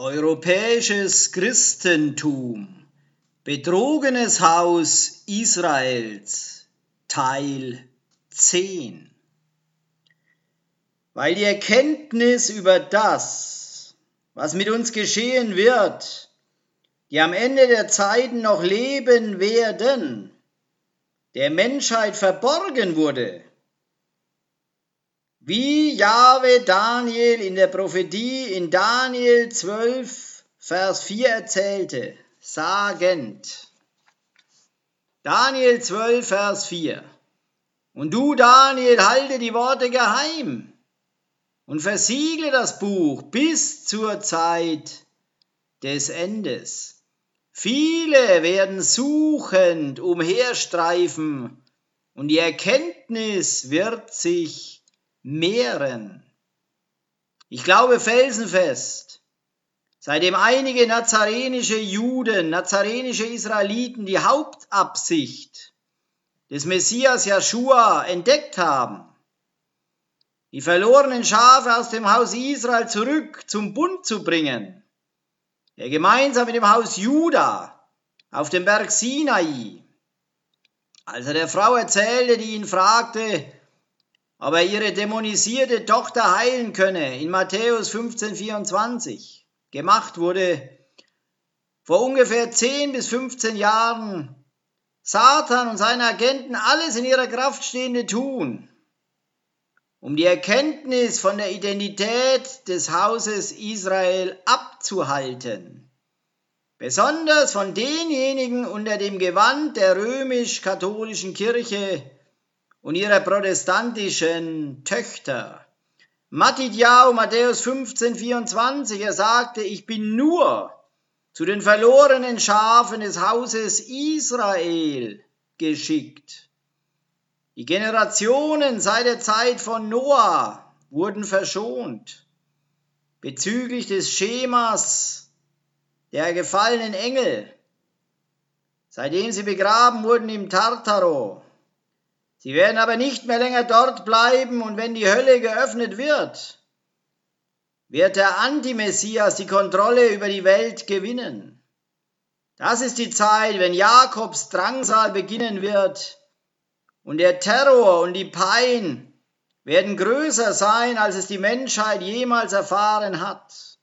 Europäisches Christentum Betrogenes Haus Israels Teil 10 Weil die Erkenntnis über das, was mit uns geschehen wird, die am Ende der Zeiten noch leben werden, der Menschheit verborgen wurde, wie Jahwe Daniel in der Prophetie in Daniel 12, Vers 4 erzählte, sagend. Daniel 12, Vers 4. Und du, Daniel, halte die Worte geheim und versiegle das Buch bis zur Zeit des Endes. Viele werden suchend umherstreifen und die Erkenntnis wird sich mehren. Ich glaube felsenfest, seitdem einige nazarenische Juden, nazarenische Israeliten die Hauptabsicht des Messias Joshua entdeckt haben, die verlorenen Schafe aus dem Haus Israel zurück zum Bund zu bringen, der gemeinsam mit dem Haus Juda auf dem Berg Sinai, als er der Frau erzählte, die ihn fragte, ob er ihre dämonisierte Tochter heilen könne, in Matthäus 15, 24, gemacht wurde vor ungefähr 10 bis 15 Jahren, Satan und seine Agenten alles in ihrer Kraft Stehende tun, um die Erkenntnis von der Identität des Hauses Israel abzuhalten, besonders von denjenigen unter dem Gewand der römisch-katholischen Kirche, und ihre protestantischen Töchter. Matidjau, Matthäus 15, 24, er sagte, ich bin nur zu den verlorenen Schafen des Hauses Israel geschickt. Die Generationen seit der Zeit von Noah wurden verschont bezüglich des Schemas der gefallenen Engel, seitdem sie begraben wurden im Tartaro, Sie werden aber nicht mehr länger dort bleiben und wenn die Hölle geöffnet wird, wird der Antimessias die Kontrolle über die Welt gewinnen. Das ist die Zeit, wenn Jakobs Drangsal beginnen wird und der Terror und die Pein werden größer sein, als es die Menschheit jemals erfahren hat.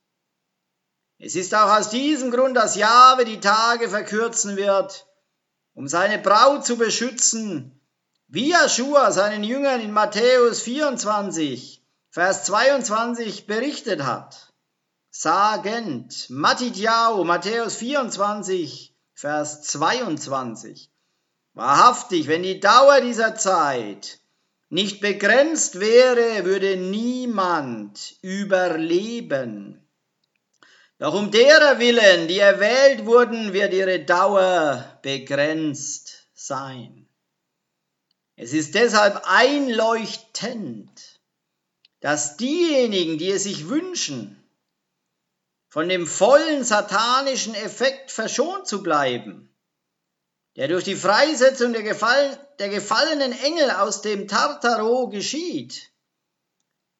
Es ist auch aus diesem Grund, dass Jahwe die Tage verkürzen wird, um seine Braut zu beschützen wie Joshua seinen Jüngern in Matthäus 24, Vers 22 berichtet hat, sagend, Matidjau, Matthäus 24, Vers 22, wahrhaftig, wenn die Dauer dieser Zeit nicht begrenzt wäre, würde niemand überleben. Doch um derer willen, die erwählt wurden, wird ihre Dauer begrenzt sein. Es ist deshalb einleuchtend, dass diejenigen, die es sich wünschen, von dem vollen satanischen Effekt verschont zu bleiben, der durch die Freisetzung der, Gefall der gefallenen Engel aus dem Tartaro geschieht,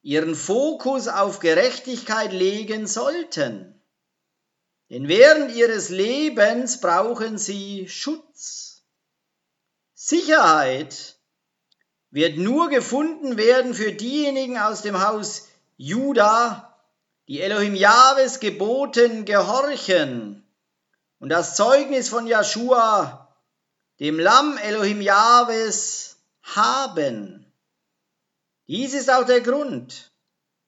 ihren Fokus auf Gerechtigkeit legen sollten. Denn während ihres Lebens brauchen sie Schutz, Sicherheit wird nur gefunden werden für diejenigen aus dem Haus Juda, die Elohim Jahwes Geboten gehorchen und das Zeugnis von Joshua, dem Lamm Elohim Jahwes, haben. Dies ist auch der Grund,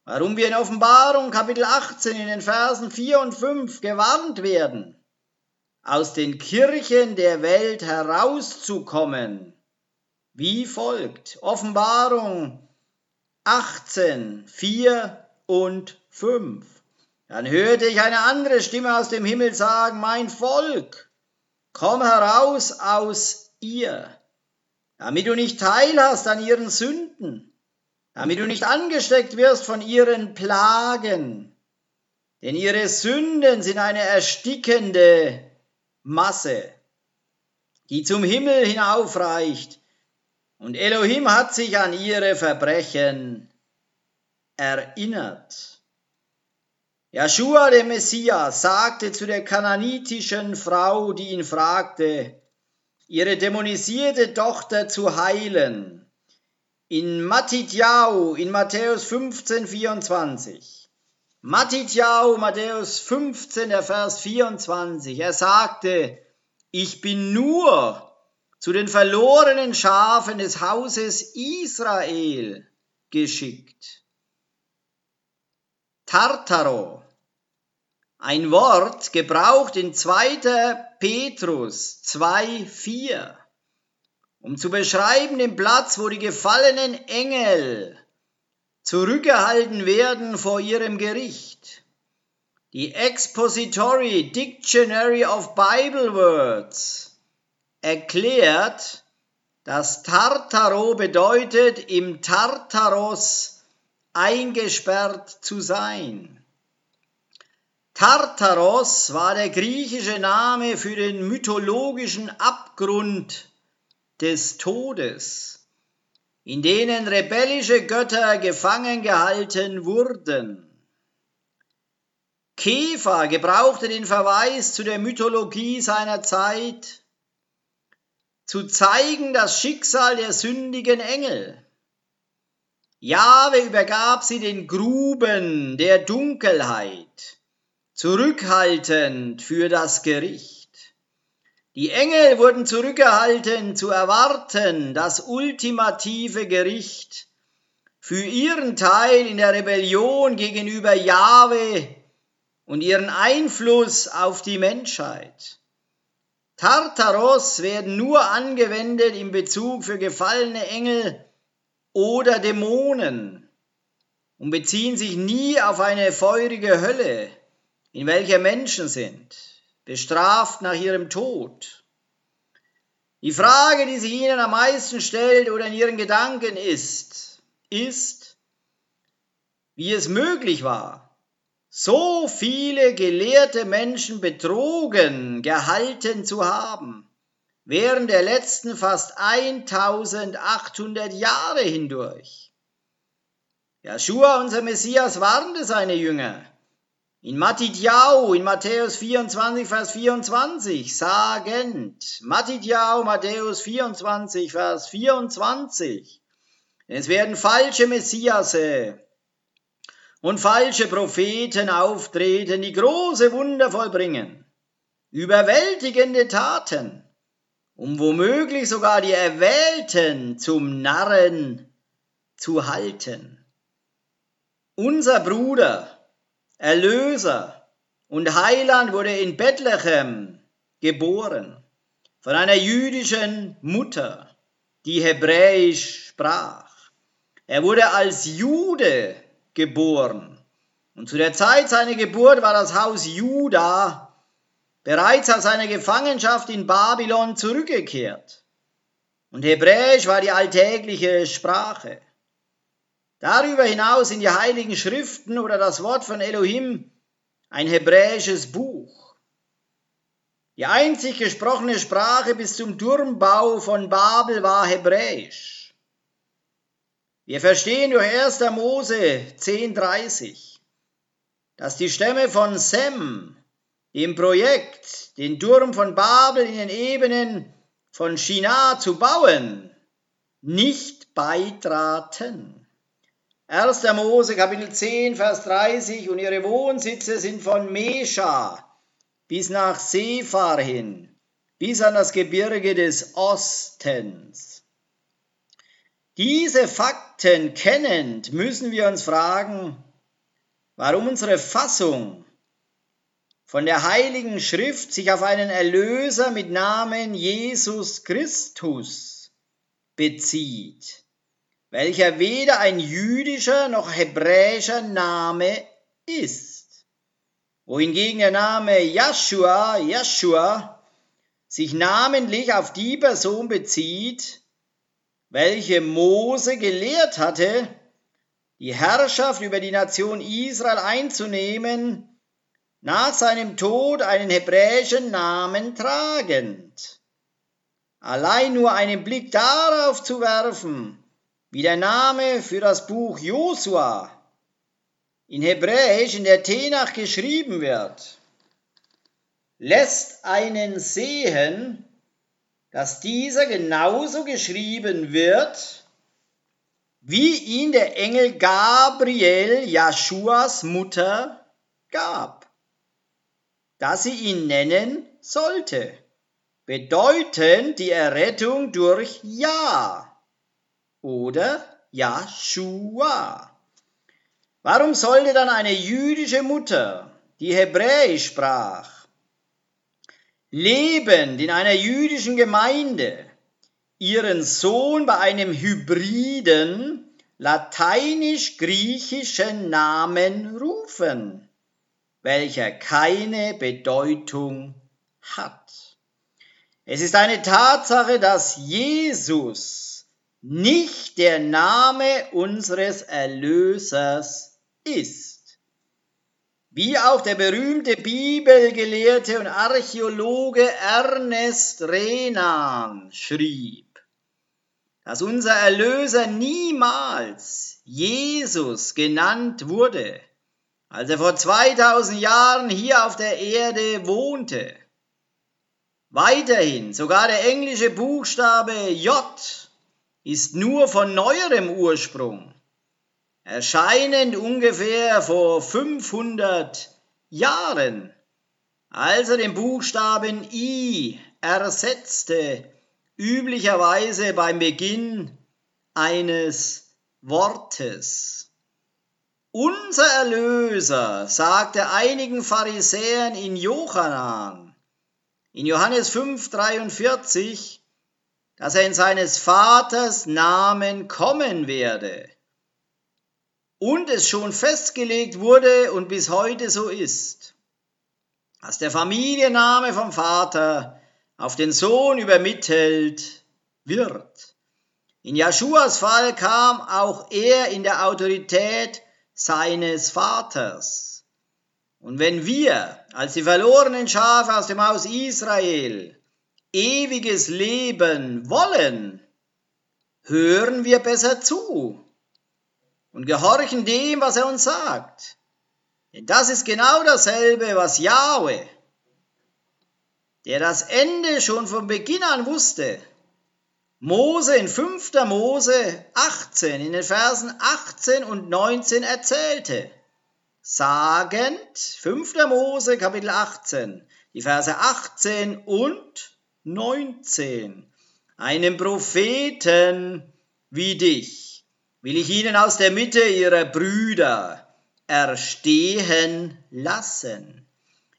warum wir in Offenbarung Kapitel 18 in den Versen 4 und 5 gewarnt werden, aus den Kirchen der Welt herauszukommen wie folgt. Offenbarung 18, 4 und 5. Dann hörte ich eine andere Stimme aus dem Himmel sagen, mein Volk, komm heraus aus ihr, damit du nicht teilhast an ihren Sünden, damit du nicht angesteckt wirst von ihren Plagen, denn ihre Sünden sind eine erstickende Masse, die zum Himmel hinaufreicht, und Elohim hat sich an ihre Verbrechen erinnert. Joshua, der Messias, sagte zu der kananitischen Frau, die ihn fragte, ihre dämonisierte Tochter zu heilen. In Matitjau, in Matthäus 15, 24. Matitjau, Matthäus 15, der Vers 24. Er sagte, ich bin nur zu den verlorenen Schafen des Hauses Israel geschickt. Tartaro, ein Wort gebraucht in 2. Petrus 2,4, um zu beschreiben den Platz, wo die gefallenen Engel zurückgehalten werden vor ihrem Gericht. Die Expository Dictionary of Bible Words erklärt, dass Tartaro bedeutet, im Tartaros eingesperrt zu sein. Tartaros war der griechische Name für den mythologischen Abgrund des Todes, in denen rebellische Götter gefangen gehalten wurden. Käfer gebrauchte den Verweis zu der Mythologie seiner Zeit, zu zeigen das Schicksal der sündigen Engel. Jahwe übergab sie den Gruben der Dunkelheit zurückhaltend für das Gericht. Die Engel wurden zurückgehalten zu erwarten das ultimative Gericht für ihren Teil in der Rebellion gegenüber Jahwe und ihren Einfluss auf die Menschheit. Tartaros werden nur angewendet in Bezug für gefallene Engel oder Dämonen und beziehen sich nie auf eine feurige Hölle in welcher Menschen sind, bestraft nach ihrem Tod. Die Frage, die sich ihnen am meisten stellt oder in ihren Gedanken ist, ist, wie es möglich war, so viele gelehrte Menschen betrogen gehalten zu haben, während der letzten fast 1800 Jahre hindurch. Joshua, unser Messias, warnte seine Jünger, in Matidjau, in Matthäus 24, Vers 24, sagend, Matidjau, Matthäus 24, Vers 24, es werden falsche Messiasse und falsche Propheten auftreten, die große Wunder vollbringen, überwältigende Taten, um womöglich sogar die Erwählten zum Narren zu halten. Unser Bruder, Erlöser und Heiland wurde in Bethlehem geboren von einer jüdischen Mutter, die Hebräisch sprach. Er wurde als Jude geboren und zu der Zeit seiner Geburt war das Haus Juda bereits aus seiner Gefangenschaft in Babylon zurückgekehrt. Und Hebräisch war die alltägliche Sprache. Darüber hinaus sind die heiligen Schriften oder das Wort von Elohim ein hebräisches Buch. Die einzig gesprochene Sprache bis zum Turmbau von Babel war Hebräisch. Wir verstehen durch 1. Mose 10.30, dass die Stämme von Sem dem Projekt, den Turm von Babel in den Ebenen von Shinar zu bauen, nicht beitraten. 1. Mose Kapitel 10, Vers 30 und ihre Wohnsitze sind von Mesha bis nach Sephar hin, bis an das Gebirge des Ostens. Diese Fakten kennend müssen wir uns fragen, warum unsere Fassung von der Heiligen Schrift sich auf einen Erlöser mit Namen Jesus Christus bezieht welcher weder ein jüdischer noch hebräischer Name ist, wohingegen der Name Joshua, Joshua, sich namentlich auf die Person bezieht, welche Mose gelehrt hatte, die Herrschaft über die Nation Israel einzunehmen, nach seinem Tod einen hebräischen Namen tragend. Allein nur einen Blick darauf zu werfen, wie der Name für das Buch Josua in Hebräisch in der Tenach geschrieben wird, lässt einen sehen, dass dieser genauso geschrieben wird, wie ihn der Engel Gabriel Jaschuas Mutter gab, dass sie ihn nennen sollte, bedeutend die Errettung durch Ja oder Joshua. Warum sollte dann eine jüdische Mutter, die Hebräisch sprach, lebend in einer jüdischen Gemeinde, ihren Sohn bei einem hybriden lateinisch-griechischen Namen rufen, welcher keine Bedeutung hat. Es ist eine Tatsache, dass Jesus nicht der Name unseres Erlösers ist. Wie auch der berühmte Bibelgelehrte und Archäologe Ernest Renan schrieb, dass unser Erlöser niemals Jesus genannt wurde, als er vor 2000 Jahren hier auf der Erde wohnte. Weiterhin, sogar der englische Buchstabe J ist nur von neuerem Ursprung, erscheinend ungefähr vor 500 Jahren, als er den Buchstaben I ersetzte, üblicherweise beim Beginn eines Wortes. Unser Erlöser, sagte einigen Pharisäern in Jochanan, in Johannes 5, 43, dass er in seines Vaters Namen kommen werde. Und es schon festgelegt wurde und bis heute so ist, dass der Familienname vom Vater auf den Sohn übermittelt wird. In Jeschuas Fall kam auch er in der Autorität seines Vaters. Und wenn wir als die verlorenen Schafe aus dem Haus Israel ewiges Leben wollen, hören wir besser zu und gehorchen dem, was er uns sagt. Denn das ist genau dasselbe, was Yahweh, der das Ende schon von Beginn an wusste, Mose in 5. Mose 18, in den Versen 18 und 19 erzählte. Sagend, 5. Mose Kapitel 18, die Verse 18 und 19. Einem Propheten wie dich will ich ihnen aus der Mitte ihrer Brüder erstehen lassen.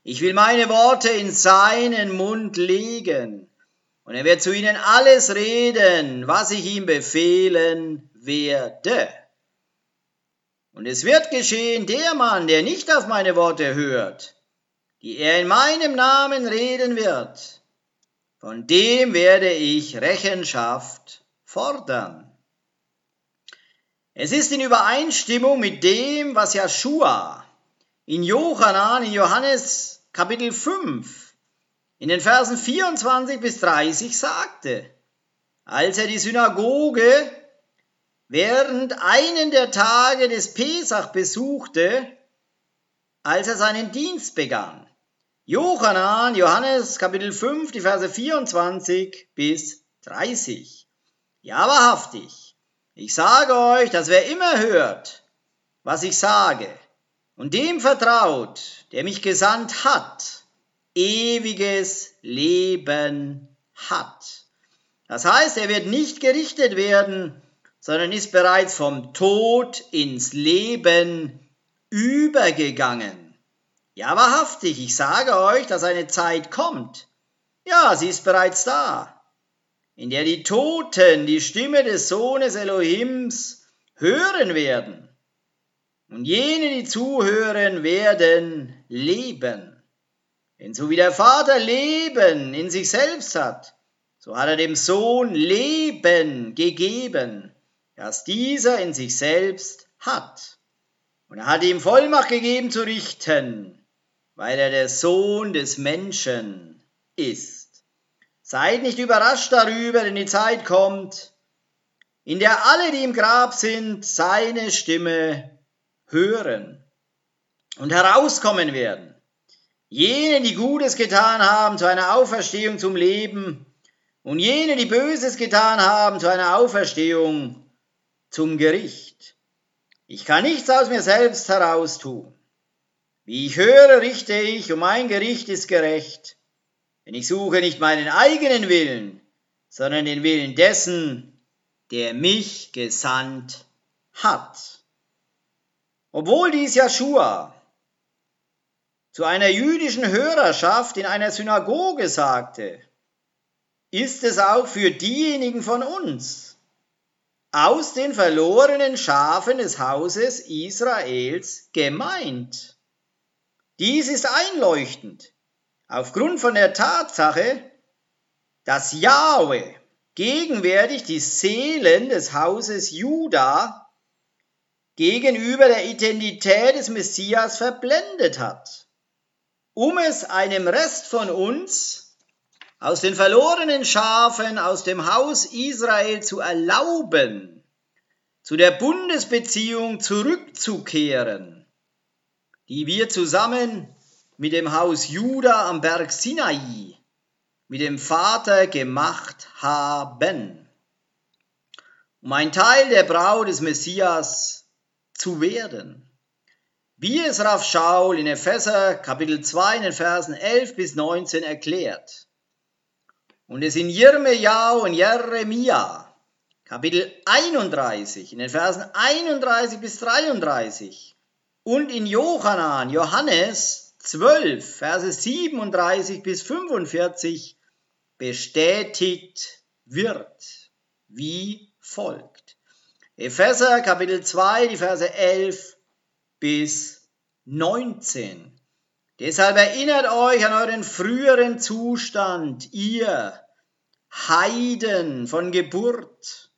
Ich will meine Worte in seinen Mund legen, und er wird zu ihnen alles reden, was ich ihm befehlen werde. Und es wird geschehen, der Mann, der nicht auf meine Worte hört, die er in meinem Namen reden wird, von dem werde ich Rechenschaft fordern. Es ist in Übereinstimmung mit dem, was Joshua in Johannan, in Johannes Kapitel 5, in den Versen 24 bis 30 sagte, als er die Synagoge während einen der Tage des Pesach besuchte, als er seinen Dienst begann. Johannan, Johannes Kapitel 5, die Verse 24 bis 30. Ja, wahrhaftig. Ich sage euch, dass wer immer hört, was ich sage, und dem vertraut, der mich gesandt hat, ewiges Leben hat. Das heißt, er wird nicht gerichtet werden, sondern ist bereits vom Tod ins Leben übergegangen. Ja, wahrhaftig, ich sage euch, dass eine Zeit kommt. Ja, sie ist bereits da, in der die Toten die Stimme des Sohnes Elohims hören werden. Und jene, die zuhören, werden leben. Denn so wie der Vater Leben in sich selbst hat, so hat er dem Sohn Leben gegeben, das dieser in sich selbst hat. Und er hat ihm Vollmacht gegeben zu richten, weil er der Sohn des Menschen ist. Seid nicht überrascht darüber, denn die Zeit kommt, in der alle, die im Grab sind, seine Stimme hören und herauskommen werden. Jene, die Gutes getan haben, zu einer Auferstehung zum Leben, und jene, die Böses getan haben, zu einer Auferstehung zum Gericht. Ich kann nichts aus mir selbst heraus tun. Wie ich höre, richte ich, und mein Gericht ist gerecht. Denn ich suche nicht meinen eigenen Willen, sondern den Willen dessen, der mich gesandt hat. Obwohl dies Joshua zu einer jüdischen Hörerschaft in einer Synagoge sagte, ist es auch für diejenigen von uns aus den verlorenen Schafen des Hauses Israels gemeint. Dies ist einleuchtend aufgrund von der Tatsache, dass Yahweh gegenwärtig die Seelen des Hauses Juda gegenüber der Identität des Messias verblendet hat, um es einem Rest von uns aus den verlorenen Schafen aus dem Haus Israel zu erlauben, zu der Bundesbeziehung zurückzukehren, die wir zusammen mit dem Haus Juda am Berg Sinai mit dem Vater gemacht haben, um ein Teil der Braut des Messias zu werden. Wie es Rav Shaul in Epheser Kapitel 2 in den Versen 11 bis 19 erklärt. Und es in Jirmeja und Jeremia Kapitel 31 in den Versen 31 bis 33 und in Johannan, Johannes 12, Verse 37 bis 45 bestätigt wird, wie folgt. Epheser Kapitel 2, die Verse 11 bis 19. Deshalb erinnert euch an euren früheren Zustand, ihr Heiden von Geburt,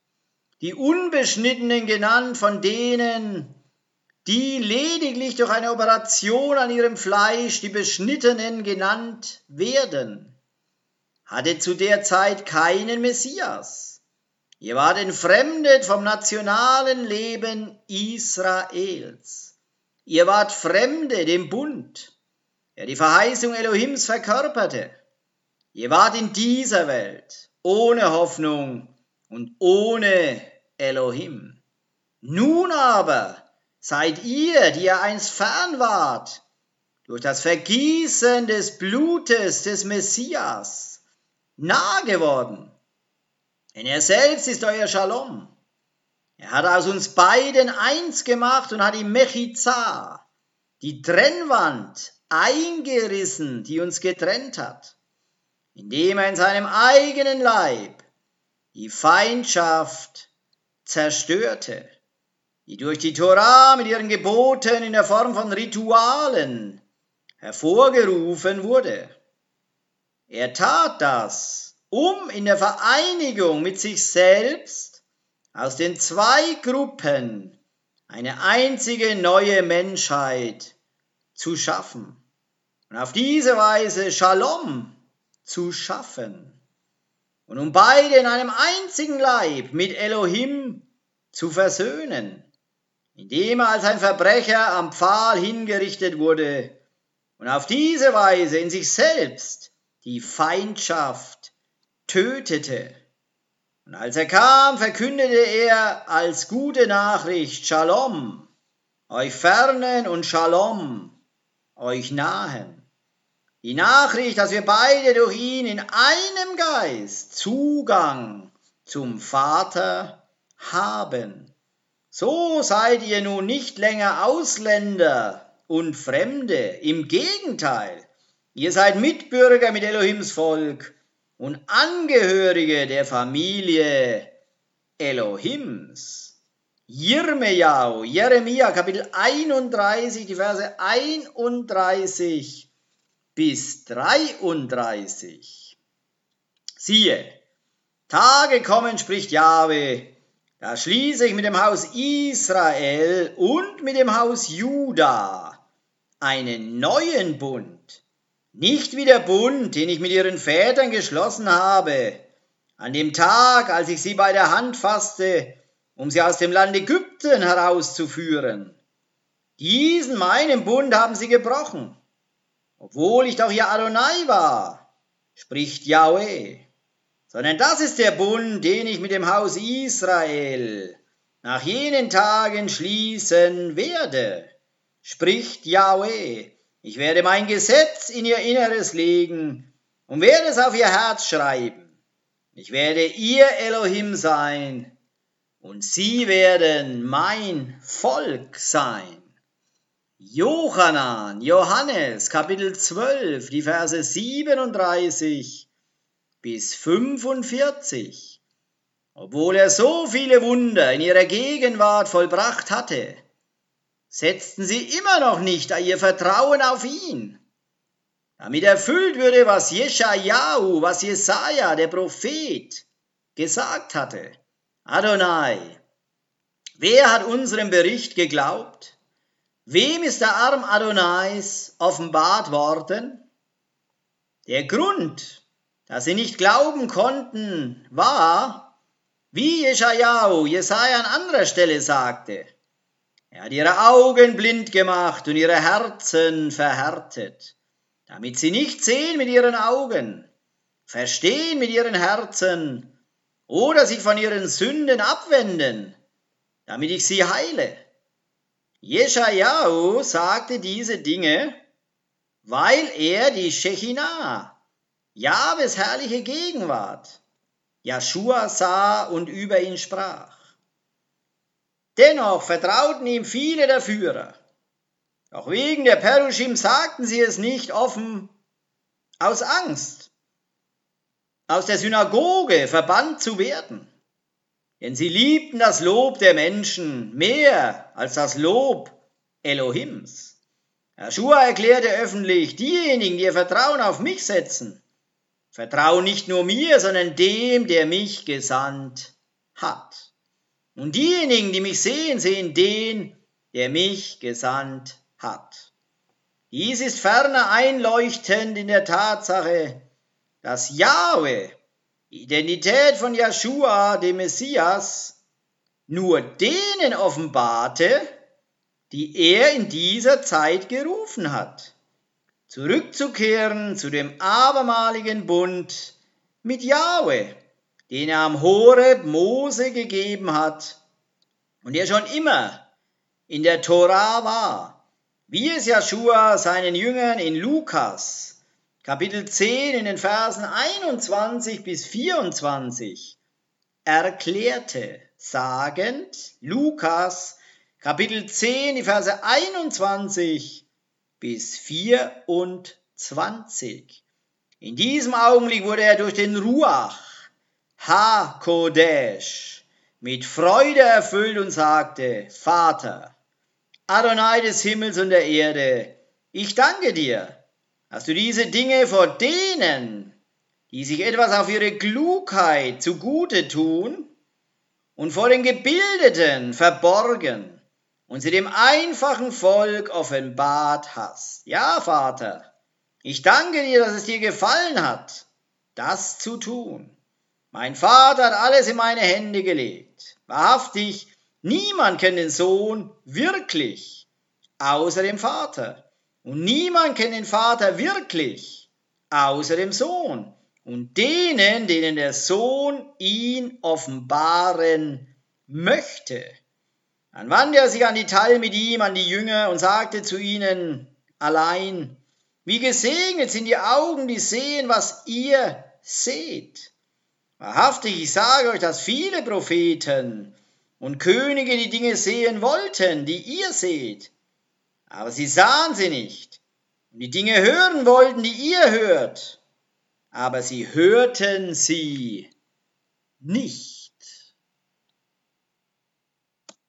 die Unbeschnittenen genannt von denen, die lediglich durch eine Operation an ihrem Fleisch die Beschnittenen genannt werden, hatte zu der Zeit keinen Messias. Ihr wart entfremdet vom nationalen Leben Israels. Ihr wart Fremde dem Bund, der die Verheißung Elohims verkörperte. Ihr wart in dieser Welt ohne Hoffnung und ohne Elohim. Nun aber seid ihr, die ihr einst fern wart, durch das Vergießen des Blutes des Messias nah geworden. Denn er selbst ist euer Shalom. Er hat aus uns beiden eins gemacht und hat die Mechizah, die Trennwand, eingerissen, die uns getrennt hat, indem er in seinem eigenen Leib die Feindschaft zerstörte die durch die Torah mit ihren Geboten in der Form von Ritualen hervorgerufen wurde. Er tat das, um in der Vereinigung mit sich selbst aus den zwei Gruppen eine einzige neue Menschheit zu schaffen und auf diese Weise Shalom zu schaffen und um beide in einem einzigen Leib mit Elohim zu versöhnen indem er als ein Verbrecher am Pfahl hingerichtet wurde und auf diese Weise in sich selbst die Feindschaft tötete. Und als er kam, verkündete er als gute Nachricht Shalom, euch fernen und Shalom, euch nahen. Die Nachricht, dass wir beide durch ihn in einem Geist Zugang zum Vater haben. So seid ihr nun nicht länger Ausländer und Fremde, im Gegenteil, ihr seid Mitbürger mit Elohims Volk und Angehörige der Familie Elohims. Jirmejau, Jeremia, Kapitel 31, die Verse 31 bis 33. Siehe, Tage kommen, spricht Jahwe, da schließe ich mit dem Haus Israel und mit dem Haus Juda einen neuen Bund, nicht wie der Bund, den ich mit ihren Vätern geschlossen habe, an dem Tag, als ich sie bei der Hand fasste, um sie aus dem Land Ägypten herauszuführen. Diesen meinen Bund haben sie gebrochen, obwohl ich doch ihr Adonai war, spricht Yahweh. Sondern das ist der Bund, den ich mit dem Haus Israel nach jenen Tagen schließen werde, spricht Yahweh. Ich werde mein Gesetz in ihr Inneres legen und werde es auf ihr Herz schreiben. Ich werde ihr Elohim sein und sie werden mein Volk sein. Johannan, Johannes, Kapitel 12, die Verse 37 bis 45. Obwohl er so viele Wunder in ihrer Gegenwart vollbracht hatte, setzten sie immer noch nicht ihr Vertrauen auf ihn, damit erfüllt würde, was Jeschajahu, was Jesaja, der Prophet, gesagt hatte. Adonai, wer hat unserem Bericht geglaubt? Wem ist der Arm Adonais offenbart worden? Der Grund, dass sie nicht glauben konnten, war, wie Jeschajahu, Jesaja an anderer Stelle sagte, er hat ihre Augen blind gemacht und ihre Herzen verhärtet, damit sie nicht sehen mit ihren Augen, verstehen mit ihren Herzen oder sich von ihren Sünden abwenden, damit ich sie heile. Jeschajahu sagte diese Dinge, weil er die Shechinah, Jahwes herrliche Gegenwart, Joshua sah und über ihn sprach. Dennoch vertrauten ihm viele der Führer. Doch wegen der Perushim sagten sie es nicht offen aus Angst, aus der Synagoge verbannt zu werden. Denn sie liebten das Lob der Menschen mehr als das Lob Elohims. Joshua erklärte öffentlich, diejenigen, die ihr Vertrauen auf mich setzen, vertrauen nicht nur mir, sondern dem, der mich gesandt hat. Und diejenigen, die mich sehen, sehen den, der mich gesandt hat. Dies ist ferner einleuchtend in der Tatsache, dass Jahwe, die Identität von Joshua, dem Messias, nur denen offenbarte, die er in dieser Zeit gerufen hat, zurückzukehren zu dem abermaligen Bund mit Jahwe, den er am Horeb Mose gegeben hat und der schon immer in der Tora war, wie es Joshua seinen Jüngern in Lukas Kapitel 10 in den Versen 21 bis 24 erklärte, sagend, Lukas Kapitel 10, die Verse 21 bis 24. In diesem Augenblick wurde er durch den Ruach Ha-Kodesh mit Freude erfüllt und sagte, Vater, Adonai des Himmels und der Erde, ich danke dir, dass du diese Dinge vor denen, die sich etwas auf ihre Klugheit zugute tun, und vor den Gebildeten verborgen und sie dem einfachen Volk offenbart hast. Ja, Vater, ich danke dir, dass es dir gefallen hat, das zu tun. Mein Vater hat alles in meine Hände gelegt. Wahrhaftig, niemand kennt den Sohn wirklich, außer dem Vater. Und niemand kennt den Vater wirklich, außer dem Sohn. Und denen, denen der Sohn ihn offenbaren möchte. Dann wandte er sich an die Teil mit ihm, an die Jünger und sagte zu ihnen allein, wie gesegnet sind die Augen, die sehen, was ihr seht. Wahrhaftig, ich sage euch, dass viele Propheten und Könige die Dinge sehen wollten, die ihr seht, aber sie sahen sie nicht. Und die Dinge hören wollten, die ihr hört, aber sie hörten sie nicht.